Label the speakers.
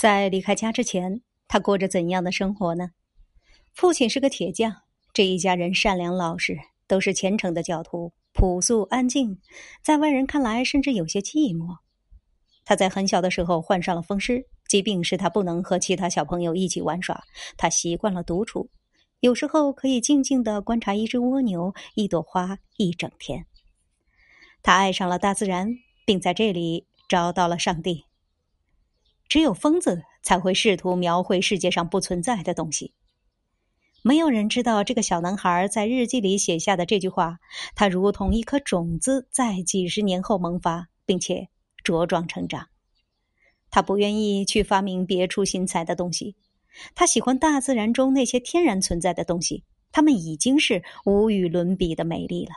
Speaker 1: 在离开家之前，他过着怎样的生活呢？父亲是个铁匠，这一家人善良老实，都是虔诚的教徒，朴素安静，在外人看来甚至有些寂寞。他在很小的时候患上了风湿，疾病使他不能和其他小朋友一起玩耍，他习惯了独处，有时候可以静静的观察一只蜗牛、一朵花一整天。他爱上了大自然，并在这里找到了上帝。只有疯子才会试图描绘世界上不存在的东西。没有人知道这个小男孩在日记里写下的这句话。他如同一颗种子，在几十年后萌发，并且茁壮成长。他不愿意去发明别出心裁的东西。他喜欢大自然中那些天然存在的东西，它们已经是无与伦比的美丽了。